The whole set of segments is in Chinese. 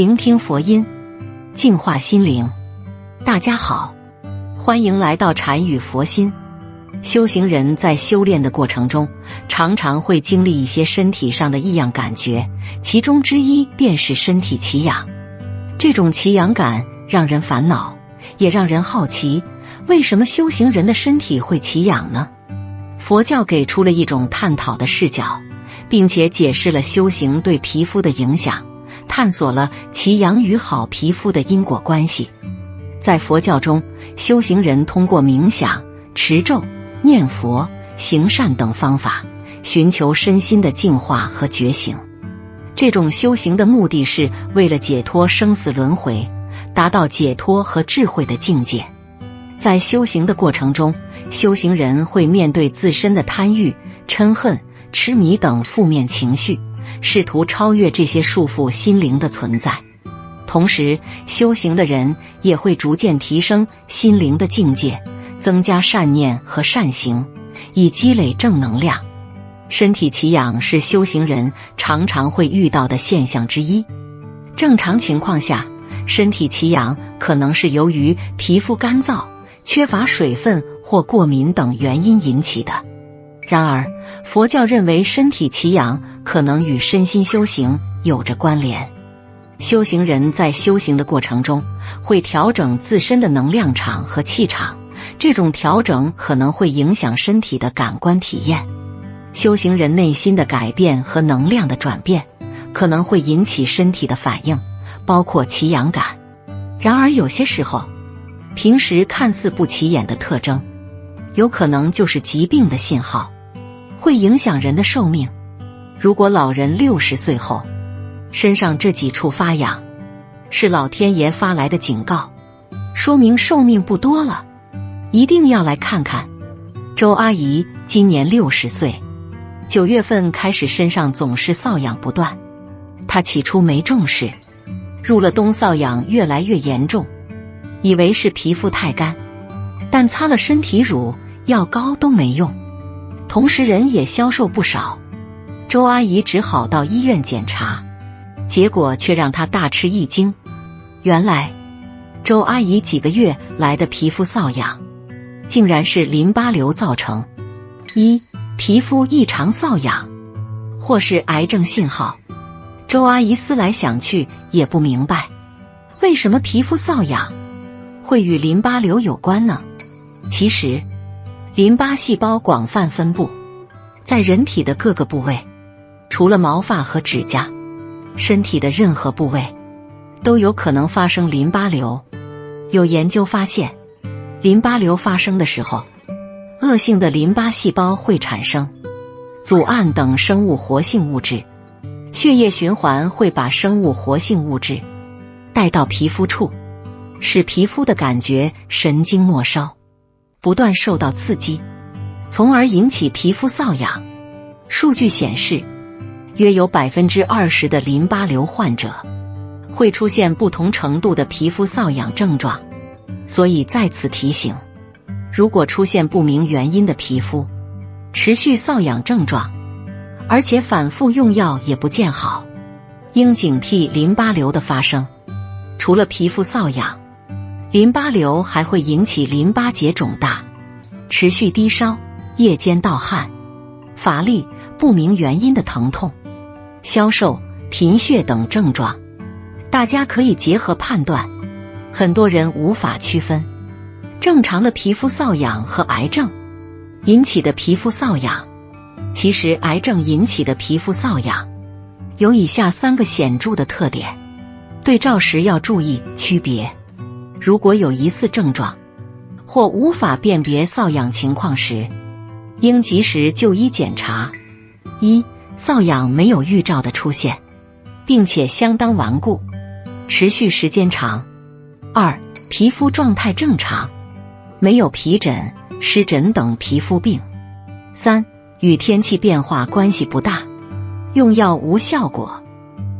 聆听佛音，净化心灵。大家好，欢迎来到禅语佛心。修行人在修炼的过程中，常常会经历一些身体上的异样感觉，其中之一便是身体奇痒。这种奇痒感让人烦恼，也让人好奇，为什么修行人的身体会奇痒呢？佛教给出了一种探讨的视角，并且解释了修行对皮肤的影响，探索了其养与好皮肤的因果关系。在佛教中，修行人通过冥想、持咒、念佛、行善等方法，寻求身心的净化和觉醒。这种修行的目的是为了解脱生死轮回，达到解脱和智慧的境界。在修行的过程中，修行人会面对自身的贪欲、嗔恨、痴迷等负面情绪，试图超越这些束缚心灵的存在。同时，修行的人也会逐渐提升心灵的境界，增加善念和善行，以积累正能量。身体奇痒是修行人常常会遇到的现象之一。正常情况下，身体奇痒可能是由于皮肤干燥。缺乏水分或过敏等原因引起的。然而，佛教认为身体奇痒可能与身心修行有着关联。修行人在修行的过程中会调整自身的能量场和气场，这种调整可能会影响身体的感官体验。修行人内心的改变和能量的转变可能会引起身体的反应，包括奇痒感。然而，有些时候。平时看似不起眼的特征，有可能就是疾病的信号，会影响人的寿命。如果老人六十岁后身上这几处发痒，是老天爷发来的警告，说明寿命不多了，一定要来看看。周阿姨今年六十岁，九月份开始身上总是瘙痒不断，她起初没重视，入了冬瘙痒越来越严重。以为是皮肤太干，但擦了身体乳、药膏都没用，同时人也消瘦不少。周阿姨只好到医院检查，结果却让她大吃一惊。原来，周阿姨几个月来的皮肤瘙痒，竟然是淋巴瘤造成。一皮肤异常瘙痒，或是癌症信号。周阿姨思来想去也不明白，为什么皮肤瘙痒。会与淋巴瘤有关呢？其实，淋巴细胞广泛分布在人体的各个部位，除了毛发和指甲，身体的任何部位都有可能发生淋巴瘤。有研究发现，淋巴瘤发生的时候，恶性的淋巴细胞会产生组胺等生物活性物质，血液循环会把生物活性物质带到皮肤处。使皮肤的感觉神经末梢不断受到刺激，从而引起皮肤瘙痒。数据显示，约有百分之二十的淋巴瘤患者会出现不同程度的皮肤瘙痒症状。所以在此提醒：如果出现不明原因的皮肤持续瘙痒症状，而且反复用药也不见好，应警惕淋巴瘤的发生。除了皮肤瘙痒，淋巴瘤还会引起淋巴结肿大、持续低烧、夜间盗汗、乏力、不明原因的疼痛、消瘦、贫血等症状。大家可以结合判断，很多人无法区分正常的皮肤瘙痒和癌症引起的皮肤瘙痒。其实，癌症引起的皮肤瘙痒有以下三个显著的特点，对照时要注意区别。如果有疑似症状或无法辨别瘙痒情况时，应及时就医检查。一、瘙痒没有预兆的出现，并且相当顽固，持续时间长；二、皮肤状态正常，没有皮疹、湿疹等皮肤病；三、与天气变化关系不大，用药无效果。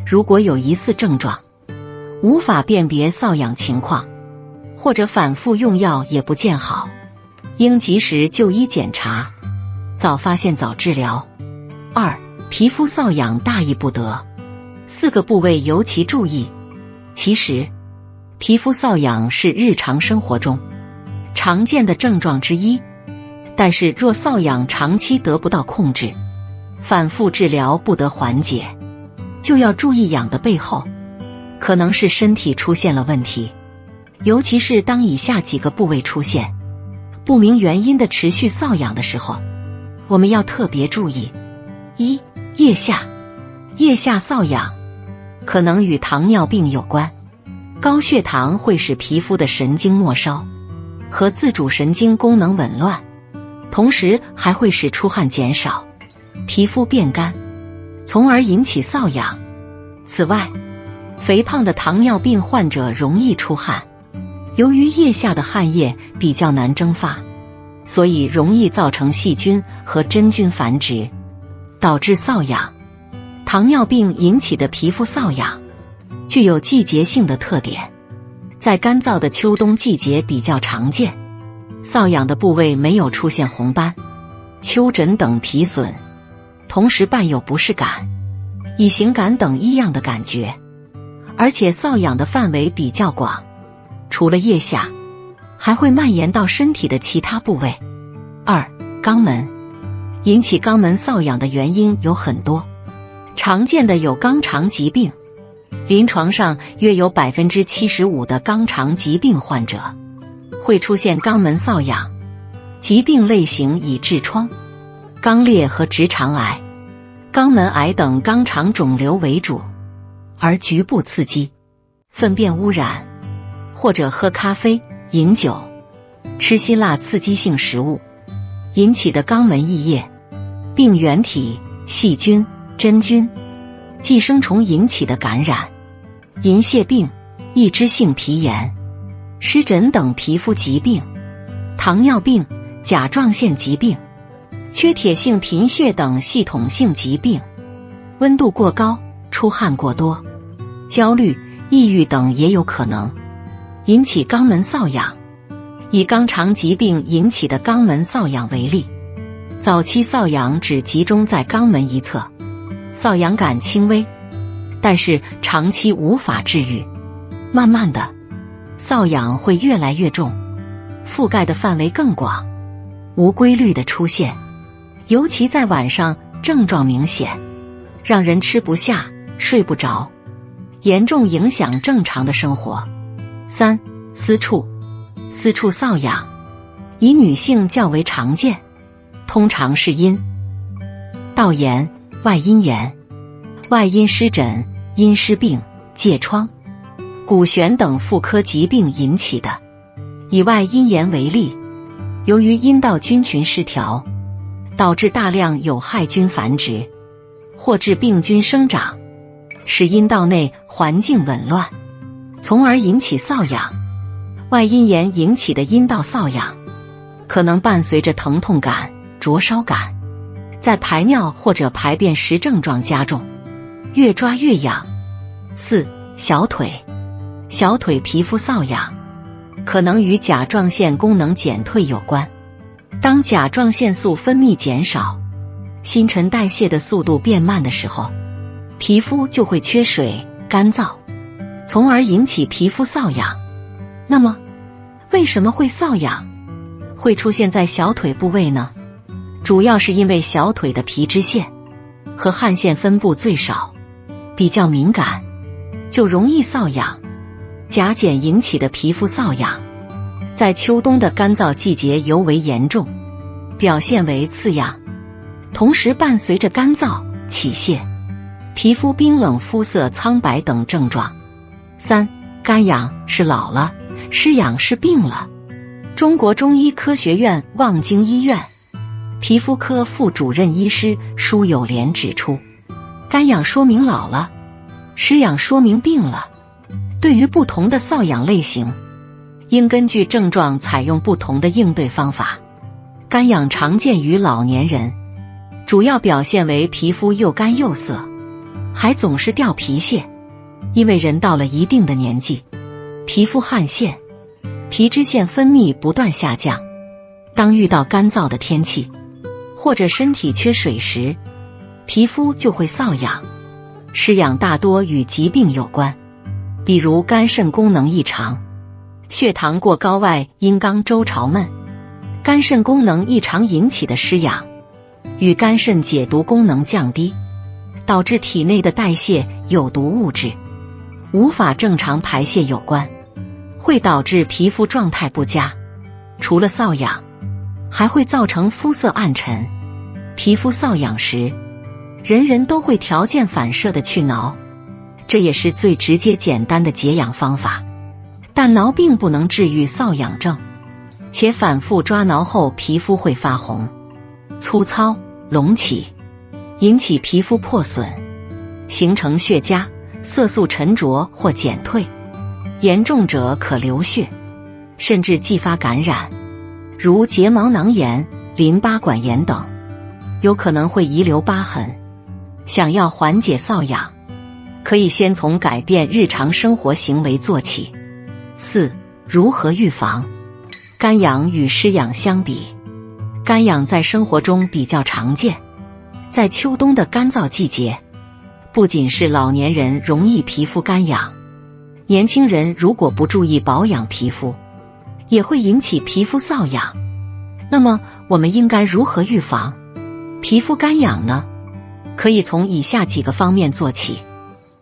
如果有疑似症状，无法辨别瘙痒情况。或者反复用药也不见好，应及时就医检查，早发现早治疗。二、皮肤瘙痒大意不得，四个部位尤其注意：其实，皮肤瘙痒是日常生活中常见的症状之一。但是，若瘙痒长期得不到控制，反复治疗不得缓解，就要注意痒的背后可能是身体出现了问题。尤其是当以下几个部位出现不明原因的持续瘙痒的时候，我们要特别注意：一、腋下，腋下瘙痒可能与糖尿病有关，高血糖会使皮肤的神经末梢和自主神经功能紊乱。同时还会使出汗减少，皮肤变干，从而引起瘙痒。此外，肥胖的糖尿病患者容易出汗，由于腋下的汗液比较难蒸发，所以容易造成细菌和真菌繁殖，导致瘙痒。糖尿病引起的皮肤瘙痒具有季节性的特点，在干燥的秋冬季节比较常见。瘙痒的部位没有出现红斑、丘疹等皮损，同时伴有不适感、乙型感等异样的感觉，而且瘙痒的范围比较广，除了腋下，还会蔓延到身体的其他部位。二、肛门引起肛门瘙痒的原因有很多，常见的有肛肠疾病，临床上约有百分之七十五的肛肠疾病患者。会出现肛门瘙痒，疾病类型以痔疮、肛裂和直肠癌、肛门癌等肛肠肿瘤为主，而局部刺激、粪便污染或者喝咖啡、饮酒、吃辛辣刺激性食物引起的肛门溢液、病原体、细菌、真菌、寄生虫引起的感染、银屑病、异支性皮炎。湿疹等皮肤疾病、糖尿病、甲状腺疾病、缺铁性贫血等系统性疾病、温度过高、出汗过多、焦虑、抑郁等也有可能引起肛门瘙痒。以肛肠疾病引起的肛门瘙痒为例，早期瘙痒只集中在肛门一侧，瘙痒感轻微，但是长期无法治愈，慢慢的。瘙痒会越来越重，覆盖的范围更广，无规律的出现，尤其在晚上症状明显，让人吃不下、睡不着，严重影响正常的生活。三、私处，私处瘙痒，以女性较为常见，通常是阴道炎、外阴炎、外阴湿疹、阴湿病、疥疮。骨癣等妇科疾病引起的。以外阴炎为例，由于阴道菌群失调，导致大量有害菌繁殖，或致病菌生长，使阴道内环境紊乱，从而引起瘙痒。外阴炎引起的阴道瘙痒，可能伴随着疼痛感、灼烧感，在排尿或者排便时症状加重，越抓越痒。四、小腿。小腿皮肤瘙痒，可能与甲状腺功能减退有关。当甲状腺素分泌减少，新陈代谢的速度变慢的时候，皮肤就会缺水、干燥，从而引起皮肤瘙痒。那么，为什么会瘙痒？会出现在小腿部位呢？主要是因为小腿的皮脂腺和汗腺分布最少，比较敏感，就容易瘙痒。甲减引起的皮肤瘙痒，在秋冬的干燥季节尤为严重，表现为刺痒，同时伴随着干燥、起屑、皮肤冰冷、肤色苍白等症状。三、干痒是老了，湿痒是病了。中国中医科学院望京医院皮肤科副主任医师舒友莲指出，干痒说明老了，湿痒说明病了。对于不同的瘙痒类型，应根据症状采用不同的应对方法。干痒常见于老年人，主要表现为皮肤又干又涩，还总是掉皮屑。因为人到了一定的年纪，皮肤汗腺、皮脂腺分泌不断下降，当遇到干燥的天气或者身体缺水时，皮肤就会瘙痒。湿痒大多与疾病有关。比如肝肾功能异常、血糖过高外阴刚周潮闷、肝肾功能异常引起的湿痒，与肝肾解毒功能降低，导致体内的代谢有毒物质无法正常排泄有关，会导致皮肤状态不佳。除了瘙痒，还会造成肤色暗沉。皮肤瘙痒时，人人都会条件反射的去挠，这也是最直接简单的解痒方法。但挠并不能治愈瘙痒症，且反复抓挠后皮肤会发红、粗糙、隆起，引起皮肤破损，形成血痂、色素沉着或减退，严重者可流血，甚至继发感染，如结毛囊炎、淋巴管炎等，有可能会遗留疤痕。想要缓解瘙痒，可以先从改变日常生活行为做起。四、如何预防干痒与湿痒相比？干痒在生活中比较常见，在秋冬的干燥季节，不仅是老年人容易皮肤干痒，年轻人如果不注意保养皮肤，也会引起皮肤瘙痒。那么，我们应该如何预防皮肤干痒呢？可以从以下几个方面做起：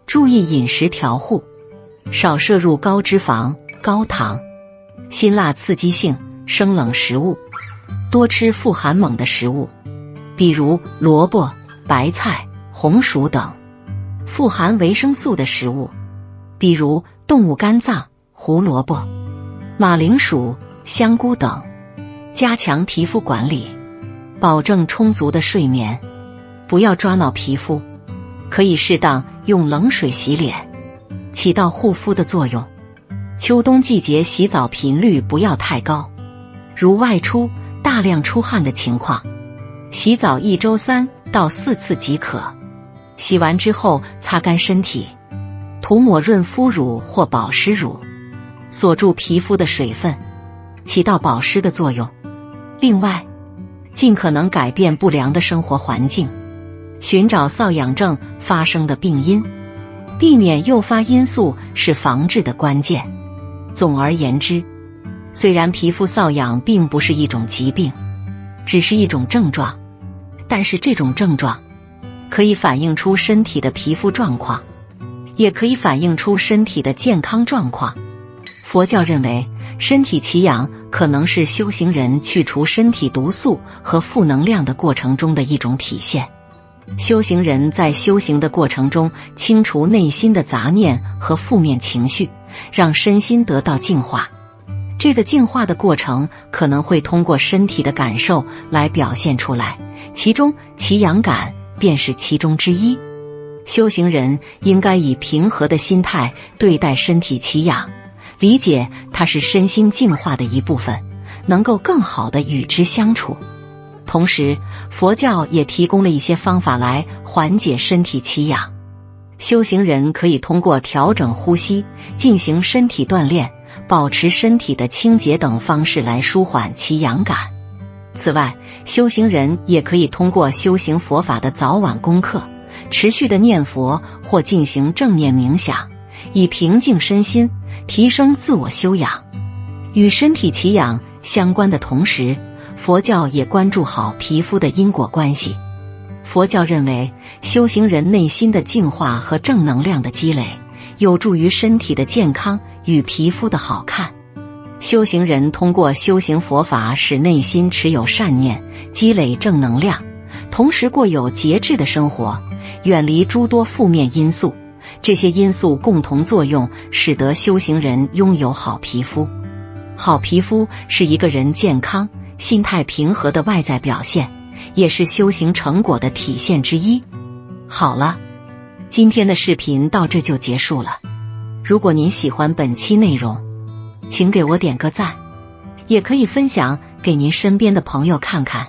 注意饮食调护，少摄入高脂肪、高糖、辛辣刺激性生冷食物，多吃富含锰的食物，比如萝卜、白菜、红薯等；富含维生素的食物，比如动物肝脏、胡萝卜、马铃薯、香菇等；加强皮肤管理，保证充足的睡眠。不要抓挠皮肤，可以适当用冷水洗脸，起到护肤的作用。秋冬季节洗澡频率不要太高，如外出大量出汗的情况，洗澡一周三到四次即可。洗完之后擦干身体，涂抹润肤乳或保湿乳，锁住皮肤的水分，起到保湿的作用。另外，尽可能改变不良的生活环境。寻找瘙痒症发生的病因，避免诱发因素是防治的关键。总而言之，虽然皮肤瘙痒并不是一种疾病，只是一种症状，但是这种症状可以反映出身体的皮肤状况，也可以反映出身体的健康状况。佛教认为，身体奇痒可能是修行人去除身体毒素和负能量的过程中的一种体现。修行人在修行的过程中，清除内心的杂念和负面情绪，让身心得到净化。这个净化的过程可能会通过身体的感受来表现出来，其中奇痒感便是其中之一。修行人应该以平和的心态对待身体奇痒，理解它是身心净化的一部分，能够更好的与之相处。同时，佛教也提供了一些方法来缓解身体奇痒。修行人可以通过调整呼吸、进行身体锻炼、保持身体的清洁等方式来舒缓奇痒感。此外，修行人也可以通过修行佛法的早晚功课、持续的念佛或进行正念冥想，以平静身心、提升自我修养。与身体奇痒相关的同时。佛教也关注好皮肤的因果关系。佛教认为，修行人内心的净化和正能量的积累，有助于身体的健康与皮肤的好看。修行人通过修行佛法，使内心持有善念，积累正能量，同时过有节制的生活，远离诸多负面因素。这些因素共同作用，使得修行人拥有好皮肤。好皮肤是一个人健康。心态平和的外在表现，也是修行成果的体现之一。好了，今天的视频到这就结束了。如果您喜欢本期内容，请给我点个赞，也可以分享给您身边的朋友看看。